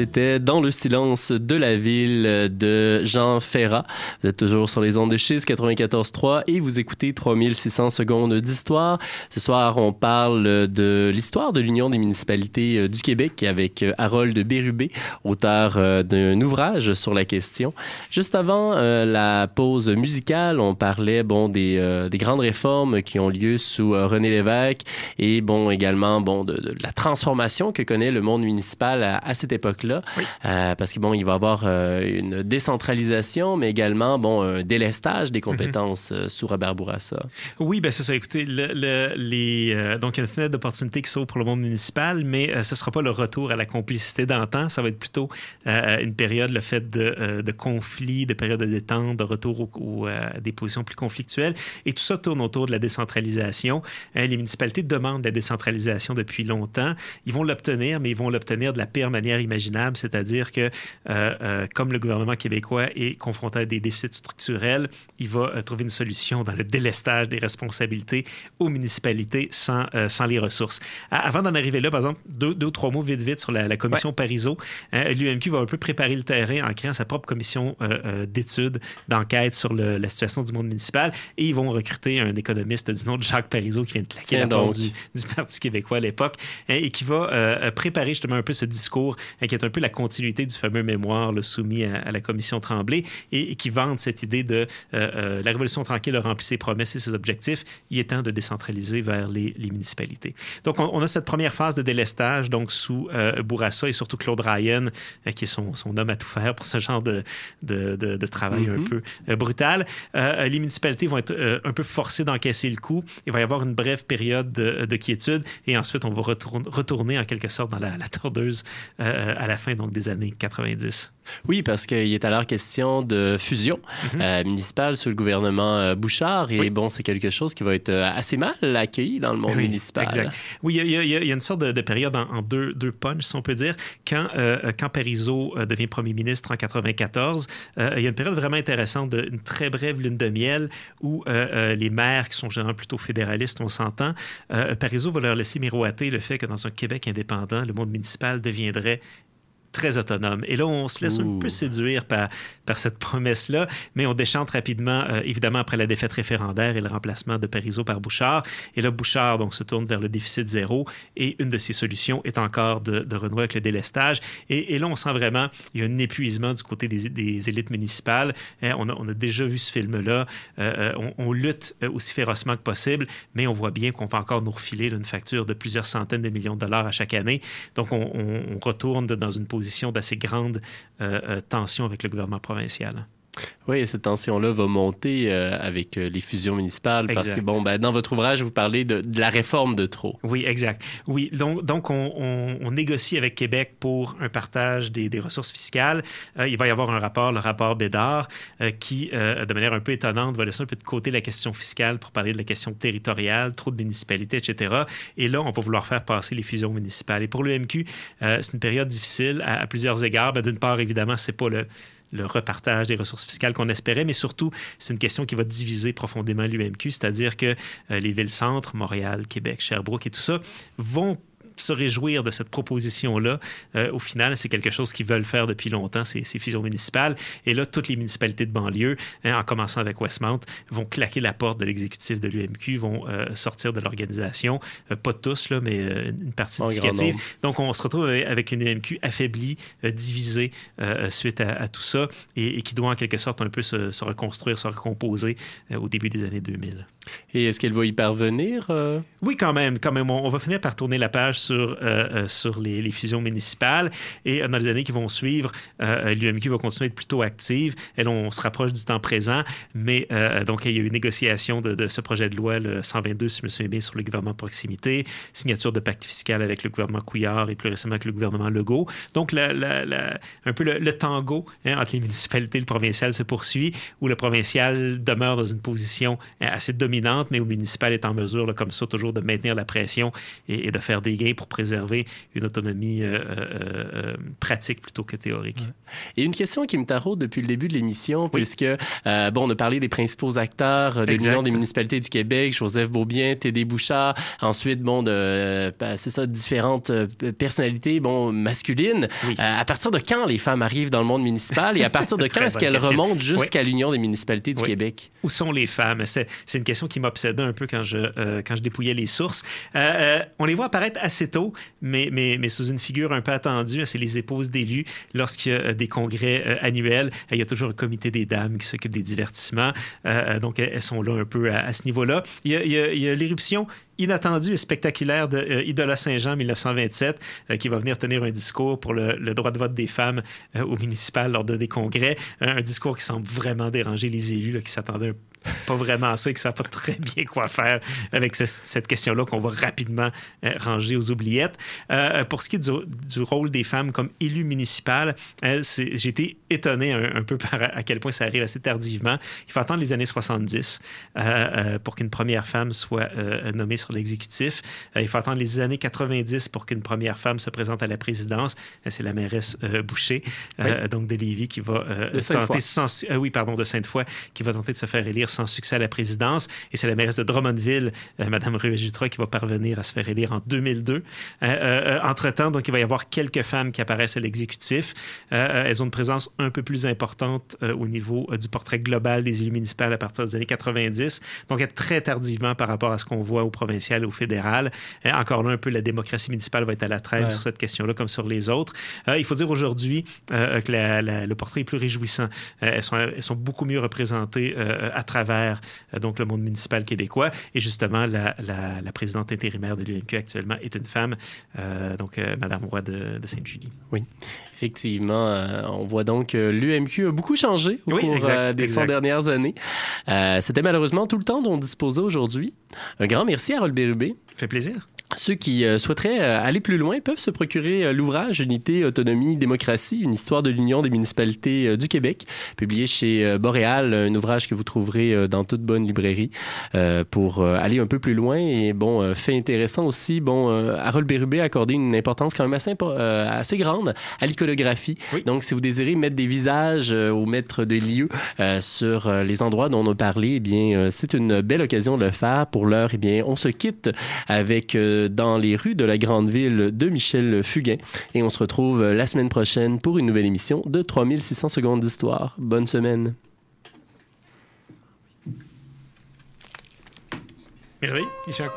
C'était Dans le silence de la ville de Jean Ferrat. Vous êtes toujours sur les ondes de Chiz 94.3 et vous écoutez 3600 secondes d'histoire. Ce soir, on parle de l'histoire de l'Union des municipalités euh, du Québec avec euh, Harold Bérubé, auteur euh, d'un ouvrage sur la question. Juste avant la pause musicale, on parlait bon des, des grandes réformes qui ont lieu sous René Lévesque et bon également bon de, la transformation que connaît le monde municipal à cette époque-là. Euh, parce que bon, il va y avoir euh, une décentralisation, mais également bon un délestage des compétences euh, sous Robert Bourassa. Oui, ben c'est ça. Écoutez, le, le- les, donc il y a une fenêtre d'opportunité qui s'ouvre pour le monde municipal, mais ce ne sera pas le retour à la complicité d'antan. Ça va être plutôt une période, le fait de, de conflits, de périodes de détente, de retour au- au, à des positions plus conflictuelles. Et tout ça tourne autour de la décentralisation. Les municipalités demandent la décentralisation depuis longtemps. Ils vont l'obtenir, mais ils vont l'obtenir de la pire manière imaginable, c'est-à-dire que, euh, euh, comme le gouvernement québécois est confronté à des déficits structurels, il va euh, trouver une solution dans le délestage des responsabilités aux municipalités sans, sans les ressources. Avant d'en arriver là, par exemple, deux, deux ou trois mots vite vite sur la, la commission Parizeau. Hein, L'UMQ va un peu préparer le terrain en créant sa propre commission d'études, d'enquête sur le- la situation du monde municipal et ils vont recruter un économiste du nom de Jacques Parizeau qui vient de claquer la porte du, du Parti québécois à l'époque hein, et qui va préparer justement un peu ce discours qui est un peu la continuité du fameux mémoire soumis à, à la commission Tremblay et, et qui vante cette idée de euh, euh, la Révolution tranquille a rempli ses promesses et ses objectifs. Il est temps de décentraliser vers les, les municipalités. Donc, on, on a cette première phase de délestage donc sous euh, Bourassa et surtout Claude Ryan, euh, qui est son, son homme à tout faire pour ce genre de, de, de- de travail un Mhm. peu brutal. Les municipalités vont être un peu forcées d'encaisser le coup. Il va y avoir une brève période de, de quiétude et ensuite on va retourner, retourner en quelque sorte dans la, la tordeuse à la fin donc, des années 90. Oui, parce qu'il est alors question de fusion euh, municipale sous le gouvernement euh, Bouchard. Et bon, c'est quelque chose qui va être euh, assez mal accueilli dans le monde Oui, municipal. Exact. Oui, il y, a- y y une sorte de, de période en, en deux, deux punches, si on peut dire. Quand, euh, quand Parizeau devient premier ministre en 94, euh, il y a une période vraiment intéressante, de, une très brève lune de miel, où les maires, qui sont généralement plutôt fédéralistes, on s'entend, Parizeau va leur laisser miroiter le fait que dans un Québec indépendant, le monde municipal deviendrait très autonome. Et là, on se laisse un peu séduire par, par cette promesse-là, mais on déchante rapidement, euh, évidemment, après la défaite référendaire et le remplacement de Parizeau par Bouchard. Et là, Bouchard donc, se tourne vers le déficit zéro et une de ses solutions est encore de, de renouer avec le délestage. Et, et, là, on sent vraiment il y a un épuisement du côté des, des élites municipales. Hein, on, a, on, a, déjà vu ce film-là. Euh, on, on, lutte aussi férocement que possible, mais on voit bien qu'on va encore nous refiler là, une facture de plusieurs centaines de millions de dollars à chaque année. Donc, on, on retourne dans une position d'assez grande euh, euh, tension avec le gouvernement provincial. Oui, cette tension-là va monter euh, avec euh, les fusions municipales parce exact. que, bon, ben, dans votre ouvrage, vous parlez de, de, la réforme de trop. Oui, exact. Oui, donc, donc on, on, on, négocie avec Québec pour un partage des, des ressources fiscales. Euh, il va y avoir un rapport, le rapport Bédard, qui, de manière un peu étonnante, va laisser un peu de côté la question fiscale pour parler de la question territoriale, trop de municipalités, etc. Et là, on va vouloir faire passer les fusions municipales. Et pour le MQ, c'est une période difficile à, à plusieurs égards. Ben, D'une part, évidemment, c'est pas le le repartage des ressources fiscales qu'on espérait, mais surtout, c'est une question qui va diviser profondément l'UMQ, c'est-à-dire que euh, les villes-centres, Montréal, Québec, Sherbrooke et tout ça, vont se réjouir de cette proposition-là. Euh, au final, c'est quelque chose qu'ils veulent faire depuis longtemps, ces, ces, fusions municipales. Et là, toutes les municipalités de banlieue, hein, en commençant avec Westmount, vont claquer la porte de l'exécutif de l'UMQ, vont euh, sortir de l'organisation. Euh, pas tous, là, mais une partie significative. Donc, on se retrouve avec une UMQ affaiblie, divisée suite à, à, tout ça, et, et, qui doit en quelque sorte un peu se, se reconstruire, se recomposer au début des années 2000. Et est-ce qu'elle va y parvenir? Oui, quand même. Quand même. On, va finir par tourner la page sur, euh, euh, sur les, fusions municipales. Et euh, dans les années qui vont suivre, euh, l'UMQ va continuer à être plutôt active. Et là, on se rapproche du temps présent. Mais euh, donc, il y a eu une négociation de, ce projet de loi, le 122, si je me souviens bien, sur le gouvernement de proximité, signature de pacte fiscal avec le gouvernement Couillard et plus récemment avec le gouvernement Legault. Donc, un peu le, tango hein, entre les municipalités et le provincial se poursuit, où le provincial demeure dans une position assez dominante, mais où le municipal est en mesure, là, comme ça, toujours de maintenir la pression et, et de faire des gains pour préserver une autonomie euh, euh, pratique plutôt que théorique. Et une question qui me taraude depuis le début de l'émission, oui. puisque, euh, bon, on a parlé des principaux acteurs de l'Union des municipalités du Québec, Joseph Beaubien, Tédé Bouchard, ensuite, bon, de, c'est ça, différentes personnalités, bon, masculines. Oui. à partir de quand les femmes arrivent dans le monde municipal et à partir de *laughs* quand est-ce qu'elles remontent jusqu'à oui. l'Union des municipalités du Québec? Où sont les femmes? C'est une question qui m'obsédait un peu quand je, quand je dépouillais les sources. on les voit apparaître assez tôt, mais, mais, mais, sous une figure un peu attendue. C'est les épouses d'élus. Lorsqu'il y a des congrès euh, annuels, il y a toujours un comité des dames qui s'occupe des divertissements. Euh, donc, elles sont là un peu à, ce niveau-là. Il y a, l'éruption inattendue et spectaculaire de euh, Saint-Jean 1927 euh, qui va venir tenir un discours pour le, droit de vote des femmes euh, au municipal lors de des congrès. un discours qui semble vraiment déranger les élus qui s'attendaient pas vraiment ça et qui ne savent pas très bien quoi faire avec ce, cette question-là qu'on va rapidement euh, ranger aux oubliettes. Euh, pour ce qui est du, du, rôle des femmes comme élues municipales, euh, j'ai été étonné un, un, peu par à quel point ça arrive assez tardivement. Il faut attendre les années 70 pour qu'une première femme soit nommée sur l'exécutif. il faut attendre les années 90 pour qu'une première femme se présente à la présidence. C'est la mairesse Boucher, oui. donc de Lévis, qui va tenter sans, oui, pardon, de Sainte-Foy, qui va tenter de se faire élire sans succès à la présidence. Et c'est la mairesse de Drummondville, euh, Mme Ruet-Jutra, qui va parvenir à se faire élire en 2002. Euh, euh, Entre-temps, donc, il va y avoir quelques femmes qui apparaissent à l'exécutif. elles ont une présence un peu plus importante au niveau du portrait global des élus municipaux à partir des années 90. Donc, très tardivement par rapport à ce qu'on voit au provincial et au fédéral. encore là, un peu la démocratie municipale va être à la traîne ouais. sur cette question-là, comme sur les autres. il faut dire aujourd'hui que la, la, le portrait est plus réjouissant. elles, sont, elles sont beaucoup mieux représentées à travers donc le monde municipal québécois. Et justement, la, la, la présidente intérimaire de l'UMQ actuellement est une femme, euh, donc euh, Madame Roy de, de Sainte-Julie. Oui, effectivement, euh, on voit donc que l'UMQ a beaucoup changé au oui, cours exact, des exact. 100 dernières années. C'était malheureusement tout le temps dont on disposait aujourd'hui. Un grand merci à Harold Bérubé. fait plaisir. Ceux qui euh, souhaiteraient euh, aller plus loin peuvent se procurer euh, l'ouvrage Unité, Autonomie, Démocratie, une histoire de l'Union des municipalités du Québec, publié chez Boréal, un ouvrage que vous trouverez dans toute bonne librairie pour aller un peu plus loin. Et bon, fait intéressant aussi, bon, Harold Bérubé a accordé une importance quand même assez, assez grande à l'iconographie. Oui. Donc, si vous désirez mettre des visages ou mettre des lieux sur les endroits dont on a parlé, eh bien, c'est une belle occasion de le faire. Pour l'heure, eh bien, on se quitte avec dans les rues de la grande ville de Michel Fugain. Et on se retrouve la semaine prochaine pour une nouvelle émission de 3600 secondes d'histoire. Bonne semaine. Merveille, ici à